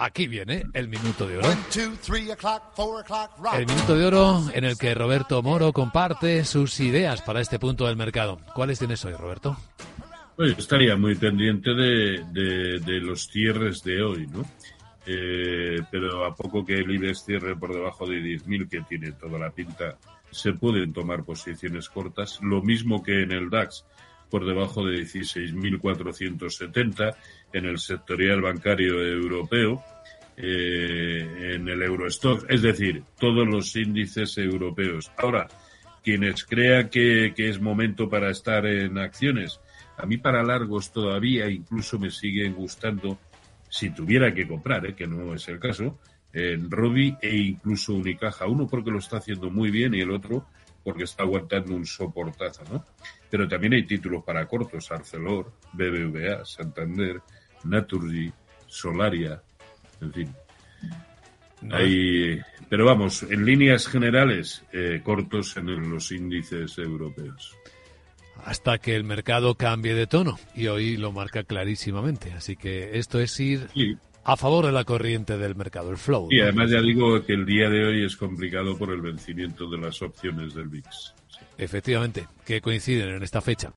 Aquí viene el minuto de oro. El minuto de oro en el que Roberto Moro comparte sus ideas para este punto del mercado. ¿Cuáles tienes hoy, Roberto? Pues estaría muy pendiente de, de, los cierres de hoy, ¿no? Eh, pero a poco que el IBEX cierre por debajo de 10.000, que tiene toda la pinta, se pueden tomar posiciones cortas. Lo mismo que en el DAX, por debajo de 16.470 en el sectorial bancario europeo, eh, en el Eurostock, es decir, todos los índices europeos. Ahora, quienes crean que, es momento para estar en acciones, a mí para largos todavía incluso me siguen gustando, si tuviera que comprar, eh, que no es el caso, en Robi e incluso Unicaja. Uno porque lo está haciendo muy bien y el otro porque está aguantando un soportazo, ¿no? Pero también hay títulos para cortos, Arcelor, BBVA, Santander, Naturgy, Solaria, en fin. Hay, pero vamos, en líneas generales, eh, cortos en los índices europeos. Hasta que el mercado cambie de tono, y hoy lo marca clarísimamente. Así que esto es ir a favor de la corriente del mercado, el flow. Y además ya digo que el día de hoy es complicado por el vencimiento de las opciones del VIX. Efectivamente, que coinciden en esta fecha.